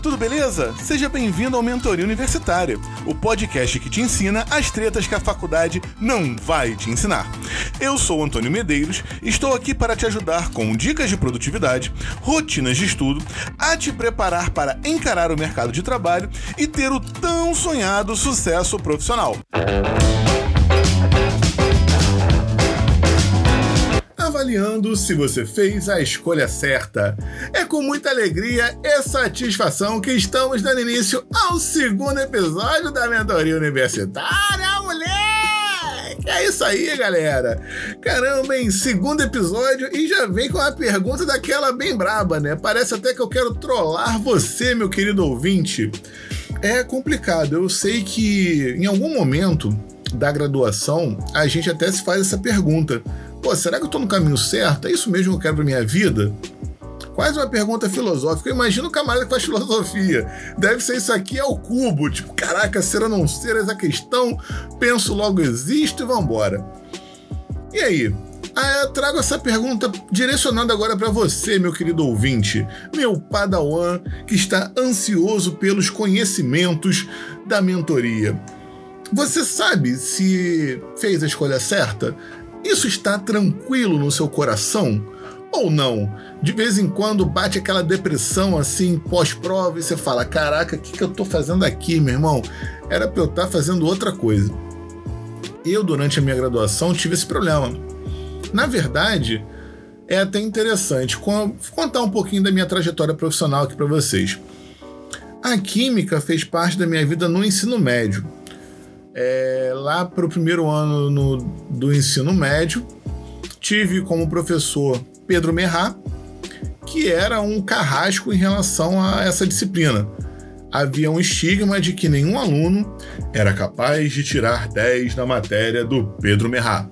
tudo beleza? Seja bem-vindo ao Mentoria Universitária, o podcast que te ensina as tretas que a faculdade não vai te ensinar. Eu sou Antônio Medeiros estou aqui para te ajudar com dicas de produtividade, rotinas de estudo, a te preparar para encarar o mercado de trabalho e ter o tão sonhado sucesso profissional. Avaliando se você fez a escolha certa. É com muita alegria e satisfação que estamos dando início ao segundo episódio da Mentoria Universitária, moleque! É isso aí, galera! Caramba, em segundo episódio e já vem com uma pergunta daquela bem braba, né? Parece até que eu quero trollar você, meu querido ouvinte. É complicado, eu sei que em algum momento da graduação a gente até se faz essa pergunta Pô, será que eu tô no caminho certo? É isso mesmo que eu quero pra minha vida? Quase uma pergunta filosófica. Eu imagino o camarada que faz filosofia. Deve ser isso aqui ao cubo. Tipo, caraca, ser ou não ser essa questão? Penso, logo existo e vambora. E aí? Ah, eu trago essa pergunta direcionada agora para você, meu querido ouvinte, meu padawan que está ansioso pelos conhecimentos da mentoria. Você sabe se fez a escolha certa? Isso está tranquilo no seu coração? Ou não? De vez em quando bate aquela depressão assim, pós-prova, e você fala: Caraca, o que, que eu tô fazendo aqui, meu irmão? Era pra eu estar tá fazendo outra coisa. Eu, durante a minha graduação, tive esse problema. Na verdade, é até interessante contar um pouquinho da minha trajetória profissional aqui para vocês. A química fez parte da minha vida no ensino médio é, lá para o primeiro ano no, do ensino médio, tive como professor Pedro Merrá, que era um carrasco em relação a essa disciplina. Havia um estigma de que nenhum aluno era capaz de tirar 10 na matéria do Pedro Merrá.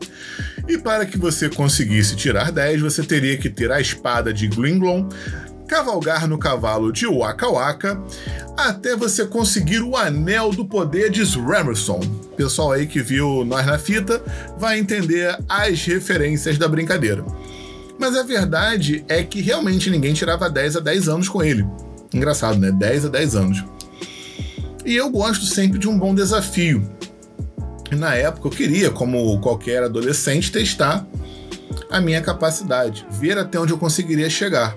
E para que você conseguisse tirar 10, você teria que ter a espada de Glinglon, cavalgar no cavalo de Waka Waka até você conseguir o Anel do Poder de Sramerson. Pessoal aí que viu Nós na Fita vai entender as referências da brincadeira. Mas a verdade é que realmente ninguém tirava 10 a 10 anos com ele. Engraçado, né? 10 a 10 anos. E eu gosto sempre de um bom desafio. Na época eu queria, como qualquer adolescente, testar a minha capacidade, ver até onde eu conseguiria chegar.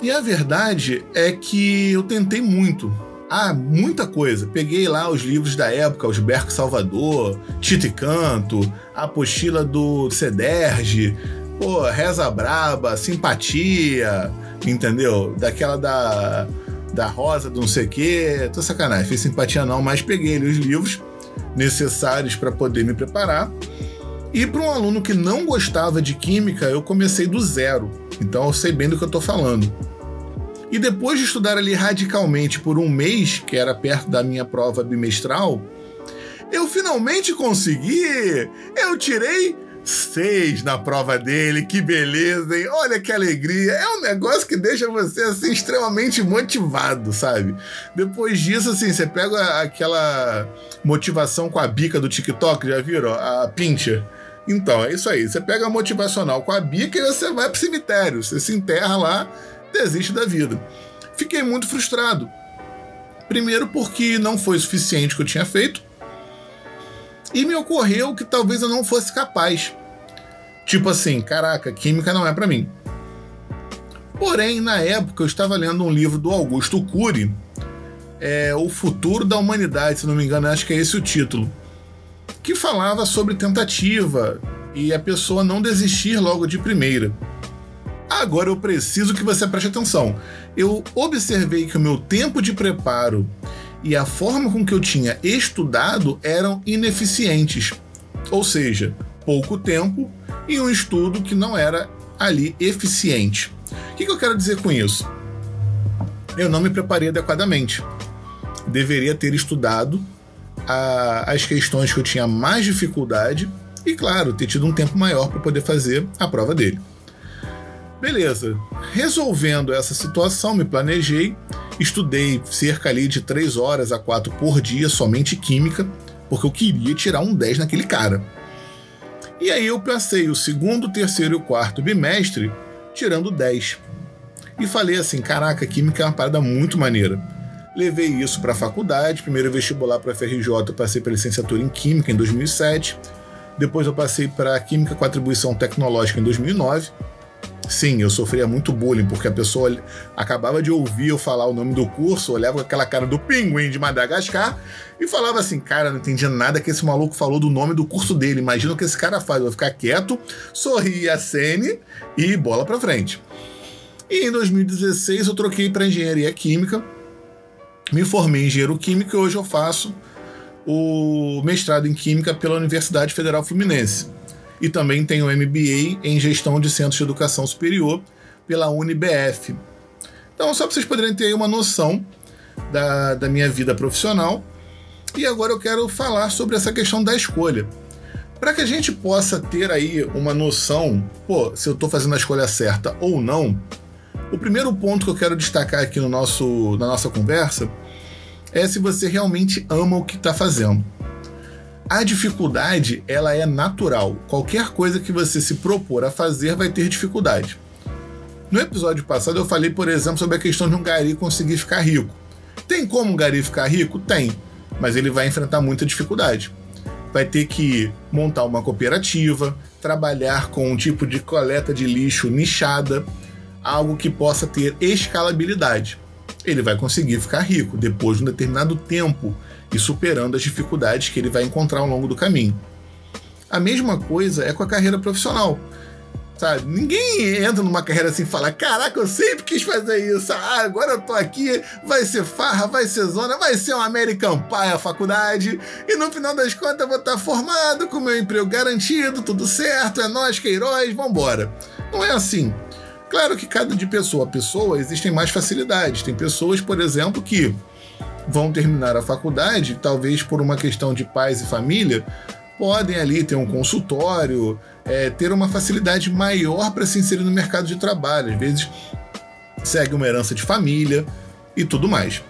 E a verdade é que eu tentei muito. Ah, muita coisa. Peguei lá os livros da época, os Berco Salvador, Tito e Canto, a apostila do Cederge, pô, Reza Braba, Simpatia, entendeu? Daquela da, da Rosa, do não sei o quê. Tô sacanagem, fiz simpatia não, mas peguei os livros necessários para poder me preparar. E para um aluno que não gostava de química, eu comecei do zero. Então eu sei bem do que eu estou falando. E depois de estudar ali radicalmente por um mês, que era perto da minha prova bimestral, eu finalmente consegui! Eu tirei seis na prova dele, que beleza, hein? Olha que alegria! É um negócio que deixa você assim extremamente motivado, sabe? Depois disso, assim, você pega aquela motivação com a bica do TikTok, já viram? A pincher. Então, é isso aí. Você pega a motivacional com a bica e você vai pro cemitério. Você se enterra lá desiste da vida. Fiquei muito frustrado. Primeiro, porque não foi o suficiente que eu tinha feito, e me ocorreu que talvez eu não fosse capaz. Tipo assim, caraca, química não é para mim. Porém, na época eu estava lendo um livro do Augusto Cury, é, O Futuro da Humanidade, se não me engano, acho que é esse o título, que falava sobre tentativa e a pessoa não desistir logo de primeira. Agora eu preciso que você preste atenção. Eu observei que o meu tempo de preparo e a forma com que eu tinha estudado eram ineficientes. Ou seja, pouco tempo e um estudo que não era ali eficiente. O que, eu quero dizer com isso? Eu não me preparei adequadamente. Deveria ter estudado a, as questões que eu tinha mais dificuldade e, claro, ter tido um tempo maior para poder fazer a prova dele. Beleza. Resolvendo essa situação, me planejei, estudei cerca ali de 3 horas a 4 por dia, somente química, porque eu queria tirar um 10 naquele cara. E aí eu passei o segundo, terceiro e quarto bimestre tirando 10. e falei assim: caraca, química é uma parada muito maneira. Levei isso para a faculdade, primeiro vestibular para a FRJ, passei para licenciatura em Química em 2007. Depois eu passei para Química com Atribuição Tecnológica em 2009. Sim, eu sofria muito bullying, porque a pessoa acabava de ouvir eu falar o nome do curso, olhava com aquela cara do pinguim de Madagascar e falava assim: Cara, não entendi nada que esse maluco falou do nome do curso dele. Imagina o que esse cara faz. Vou ficar quieto, sorrir a cene e bola pra frente. E em 2016 eu troquei para engenharia química, me formei em engenheiro químico e hoje eu faço o mestrado em química pela Universidade Federal Fluminense e também tenho MBA em Gestão de Centros de Educação Superior pela UniBF. Então, só para vocês poderem ter uma noção da, da minha vida profissional. E agora eu quero falar sobre essa questão da escolha. Para que a gente possa ter aí uma noção, pô, se eu estou fazendo a escolha certa ou não, o primeiro ponto que eu quero destacar aqui no nosso, na nossa conversa é se você realmente ama o que está fazendo. A dificuldade, ela é natural. Qualquer coisa que você se propor a fazer vai ter dificuldade. No episódio passado eu falei, por exemplo, sobre a questão de um gari conseguir ficar rico. Tem como um gari ficar rico? Tem, mas ele vai enfrentar muita dificuldade. Vai ter que montar uma cooperativa, trabalhar com um tipo de coleta de lixo nichada, algo que possa ter escalabilidade. Ele vai conseguir ficar rico depois de um determinado tempo e superando as dificuldades que ele vai encontrar ao longo do caminho. A mesma coisa é com a carreira profissional. Sabe? Ninguém entra numa carreira assim e fala: Caraca, eu sempre quis fazer isso. Ah, agora eu tô aqui, vai ser farra, vai ser zona, vai ser um American Pie a faculdade. E no final das contas eu vou estar formado, com meu emprego garantido, tudo certo, é nós, Queiroz, vambora. Não é assim. Claro que cada de pessoa a pessoa existem mais facilidades. Tem pessoas, por exemplo, que vão terminar a faculdade, talvez por uma questão de pais e família, podem ali ter um consultório, é, ter uma facilidade maior para se inserir no mercado de trabalho. Às vezes segue uma herança de família e tudo mais.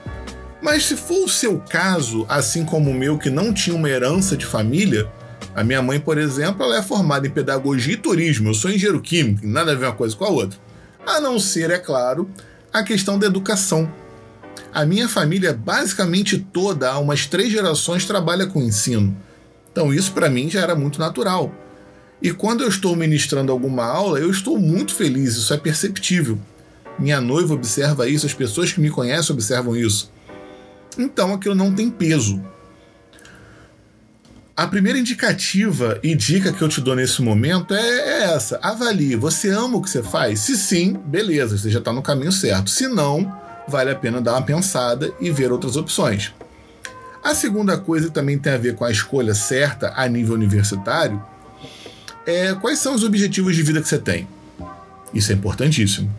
Mas se for o seu caso, assim como o meu, que não tinha uma herança de família, a minha mãe, por exemplo, ela é formada em pedagogia e turismo. Eu sou engenheiro químico, nada a ver uma coisa com a outra. A não ser, é claro, a questão da educação a minha família, basicamente toda, há umas três gerações, trabalha com ensino. Então isso para mim já era muito natural. E quando eu estou ministrando alguma aula, eu estou muito feliz, isso é perceptível. Minha noiva observa isso, as pessoas que me conhecem observam isso. Então aquilo não tem peso. A primeira indicativa e dica que eu te dou nesse momento é, é essa: avalie. Você ama o que você faz? Se sim, beleza, você já está no caminho certo. Se não, vale a pena dar uma pensada e ver outras opções. A segunda coisa também tem a ver com a escolha certa a nível universitário é quais são os objetivos de vida que você tem. Isso é importantíssimo.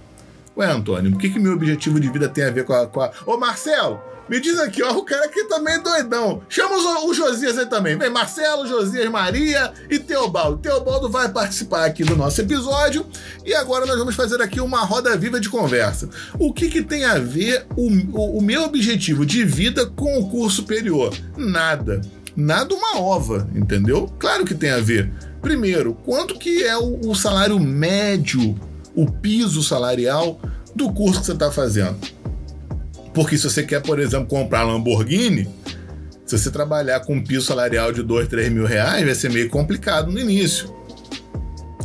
Ué, Antônio, o que, que meu objetivo de vida tem a ver com a. Com a... Ô, Marcelo, me diz aqui, ó, o cara aqui também é doidão. Chama o, o Josias aí também. Vem, Marcelo, Josias, Maria e Teobaldo. Teobaldo vai participar aqui do nosso episódio. E agora nós vamos fazer aqui uma roda viva de conversa. O que, que tem a ver o, o, o meu objetivo de vida com o curso superior? Nada. Nada uma ova, entendeu? Claro que tem a ver. Primeiro, quanto que é o, o salário médio, o piso salarial do curso que você está fazendo? Porque se você quer, por exemplo, comprar Lamborghini, se você trabalhar com um piso salarial de 2, 3 mil reais, vai ser meio complicado no início.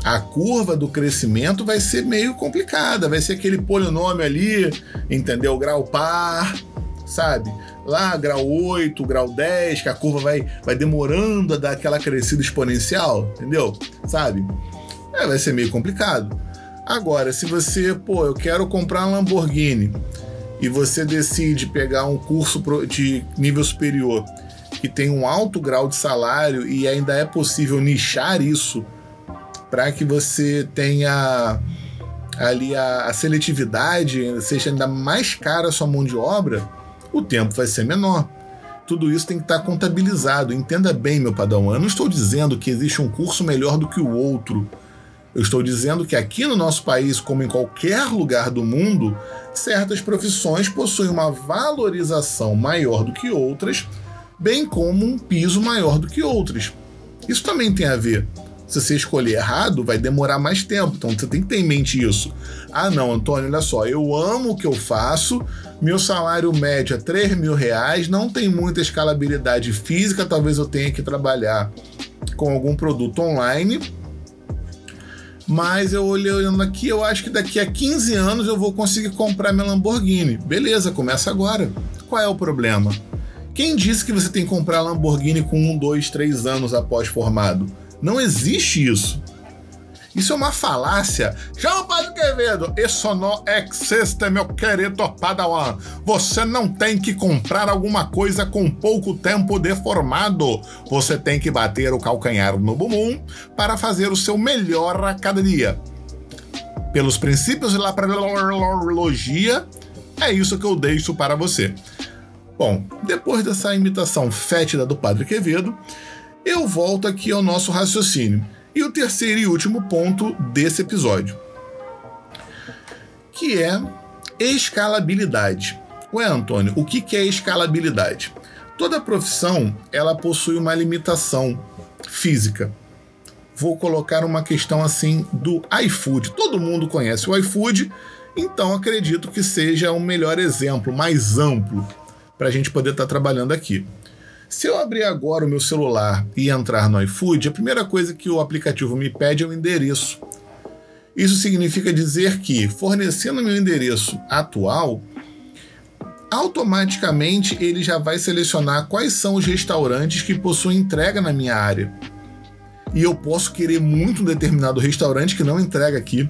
A curva do crescimento vai ser meio complicada, vai ser aquele polinômio ali, entendeu? Grau par, sabe? Lá, grau 8, grau 10, que a curva vai, vai demorando a dar aquela crescida exponencial, entendeu? Sabe? É, vai ser meio complicado. Agora, se você, pô, eu quero comprar um Lamborghini, e você decide pegar um curso de nível superior que tem um alto grau de salário e ainda é possível nichar isso para que você tenha ali a, a, seletividade, seja ainda mais cara a sua mão de obra, o tempo vai ser menor. Tudo isso tem que estar contabilizado. Entenda bem, meu padrão. Eu não estou dizendo que existe um curso melhor do que o outro. Eu estou dizendo que aqui no nosso país, como em qualquer lugar do mundo, certas profissões possuem uma valorização maior do que outras, bem como um piso maior do que outras. Isso também tem a ver Se você escolher errado, vai demorar mais tempo. Então você tem que ter em mente isso. Ah, não, Antônio, olha só, eu amo o que eu faço, meu salário médio é 3 mil reais, não tem muita escalabilidade física, talvez eu tenha que trabalhar com algum produto online. Mas eu olhando aqui, eu acho que daqui a 15 anos eu vou conseguir comprar minha Lamborghini. Beleza, começa agora. Qual é o problema? Quem disse que você tem que comprar Lamborghini com um, dois, três anos após formado? Não existe isso. Isso é uma falácia. Chama o Padre Quevedo. Isso não existe, meu querido Padawan. Você não tem que comprar alguma coisa com pouco tempo de formado. Você tem que bater o calcanhar no bumbum para fazer o seu melhor a cada dia. Pelos princípios de laprologia, é isso que eu deixo para você. Bom, depois dessa imitação fétida do Padre Quevedo, eu volto aqui ao nosso raciocínio. E o terceiro e último ponto desse episódio, que é escalabilidade. Ué, Antônio, o que é escalabilidade? Toda profissão ela possui uma limitação física. Vou colocar uma questão assim do iFood. Todo mundo conhece o iFood, então acredito que seja o um melhor exemplo, mais amplo, para a gente poder estar tá trabalhando aqui. Se eu abrir agora o meu celular e entrar no iFood, a primeira coisa que o aplicativo me pede é o endereço. Isso significa dizer que, fornecendo meu endereço atual, automaticamente ele já vai selecionar quais são os restaurantes que possuem entrega na minha área. E eu posso querer muito um determinado restaurante que não entrega aqui.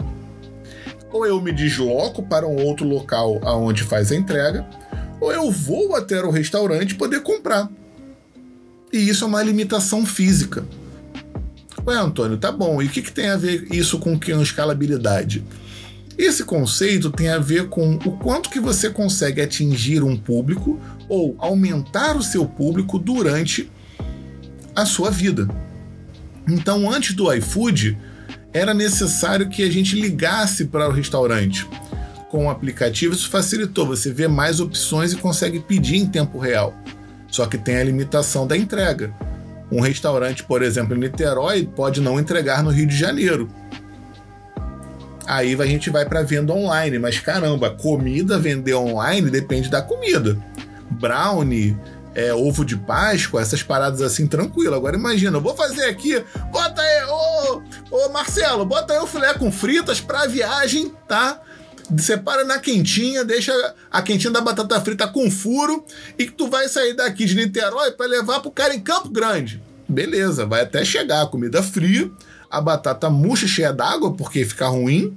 Ou eu me desloco para um outro local aonde faz a entrega, ou eu vou até o restaurante poder comprar. E isso é uma limitação física. Ué, Antônio, tá bom. E o que, que tem a ver isso com, com escalabilidade? Esse conceito tem a ver com o quanto que você consegue atingir um público ou aumentar o seu público durante a sua vida. Então, antes do iFood, era necessário que a gente ligasse para o restaurante. Com o aplicativo, isso facilitou. Você vê mais opções e consegue pedir em tempo real. Só que tem a limitação da entrega. Um restaurante, por exemplo, em Niterói, pode não entregar no Rio de Janeiro. Aí a gente vai para venda online, mas caramba, comida vender online depende da comida. Brownie, é, ovo de Páscoa, essas paradas assim, tranquilo. Agora imagina, eu vou fazer aqui, bota aí, ô, ô Marcelo, bota aí o filé com fritas pra viagem, tá? Separa na quentinha, deixa a quentinha da batata frita com furo e que tu vai sair daqui de Niterói para levar pro cara em Campo Grande. Beleza, vai até chegar a comida fria, a batata murcha cheia d'água porque fica ruim.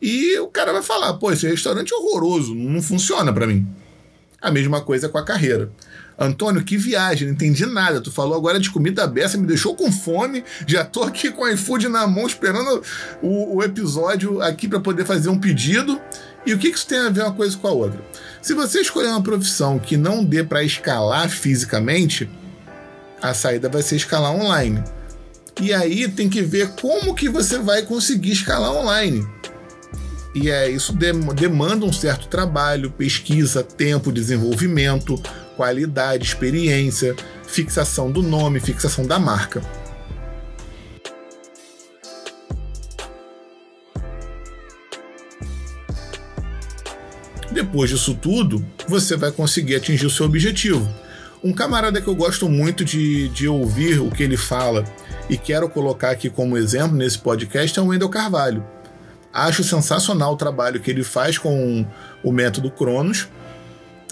E o cara vai falar: pô, esse restaurante é horroroso, não funciona para mim. A mesma coisa com a carreira. Antônio, que viagem, não entendi nada. Tu falou agora de comida aberta, me deixou com fome. Já tô aqui com o iFood na mão, esperando o, o episódio aqui para poder fazer um pedido. E o que, que isso tem a ver uma coisa com a outra? Se você escolher uma profissão que não dê para escalar fisicamente, a saída vai ser escalar online. E aí tem que ver como que você vai conseguir escalar online. E é isso demanda um certo trabalho, pesquisa, tempo, desenvolvimento, qualidade, experiência, fixação do nome, fixação da marca. Depois disso tudo, você vai conseguir atingir o seu objetivo. Um camarada que eu gosto muito de, de ouvir o que ele fala e quero colocar aqui como exemplo nesse podcast é o Wendel Carvalho. Acho sensacional o trabalho que ele faz com o método Cronos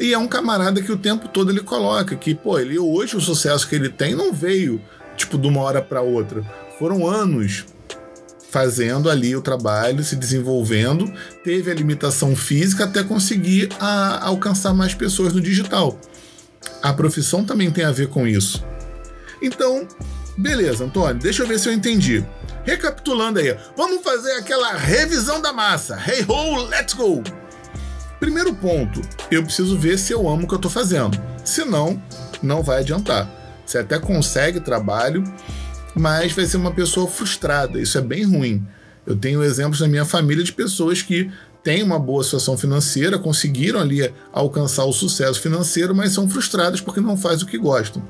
e é um camarada que o tempo todo ele coloca que, pô, ele hoje o sucesso que ele tem não veio tipo de uma hora para outra. Foram anos fazendo ali o trabalho, se desenvolvendo, teve a limitação física até conseguir a, alcançar mais pessoas no digital. A profissão também tem a ver com isso. Então, beleza, Antônio, deixa eu ver se eu entendi. Recapitulando aí, vamos fazer aquela revisão da massa. Hey ho, let's go! Primeiro ponto, eu preciso ver se eu amo o que eu estou fazendo. Senão, não vai adiantar. Você até consegue trabalho, mas vai ser uma pessoa frustrada. Isso é bem ruim. Eu tenho exemplos na minha família de pessoas que têm uma boa situação financeira, conseguiram ali alcançar o sucesso financeiro, mas são frustradas porque não fazem o que gostam.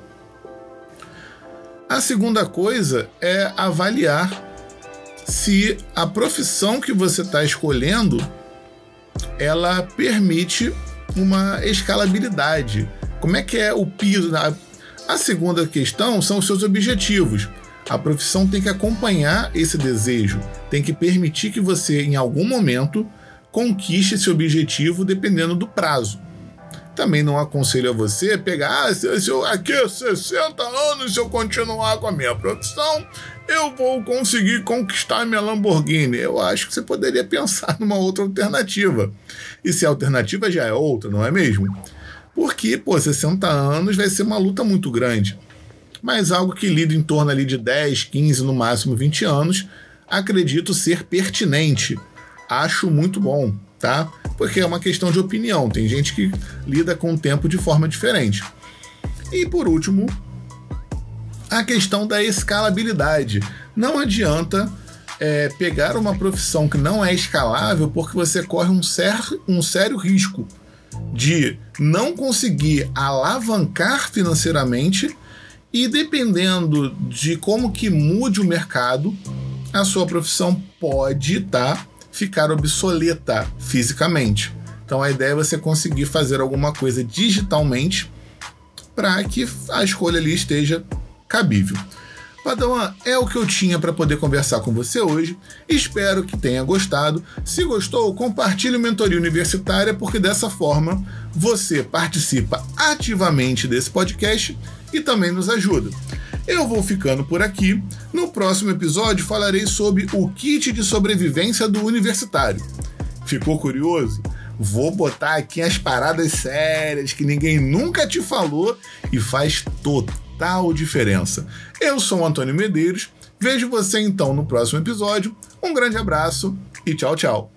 A segunda coisa é avaliar se a profissão que você está escolhendo ela permite uma escalabilidade. Como é que é o piso? A segunda questão são os seus objetivos. A profissão tem que acompanhar esse desejo, tem que permitir que você, em algum momento, conquiste esse objetivo dependendo do prazo. Também não aconselho a você pegar, ah, se, eu, aqui 60 anos, se eu continuar com a minha profissão, eu vou conseguir conquistar minha Lamborghini. Eu acho que você poderia pensar numa outra alternativa. E se a alternativa já é outra, não é mesmo? Porque, pô, 60 anos vai ser uma luta muito grande. Mas algo que lida em torno ali de 10, 15, no máximo 20 anos, acredito ser pertinente. Acho muito bom, tá? porque é uma questão de opinião. Tem gente que lida com o tempo de forma diferente. E por último, a questão da escalabilidade. Não adianta é, pegar uma profissão que não é escalável porque você corre um, ser, um sério risco de não conseguir alavancar financeiramente e dependendo de como que mude o mercado, a sua profissão pode tá ficar obsoleta fisicamente. Então a ideia é você conseguir fazer alguma coisa digitalmente para que a escolha ali esteja cabível. Padawan, é o que eu tinha para poder conversar com você hoje. Espero que tenha gostado. Se gostou, compartilhe o Mentoria Universitária, porque dessa forma você participa ativamente desse podcast e também nos ajuda. Eu vou ficando por aqui. No próximo episódio falarei sobre o kit de sobrevivência do universitário. Ficou curioso? Vou botar aqui as paradas sérias que ninguém nunca te falou e faz total diferença. Eu sou o Antônio Medeiros. Vejo você então no próximo episódio. Um grande abraço e tchau, tchau.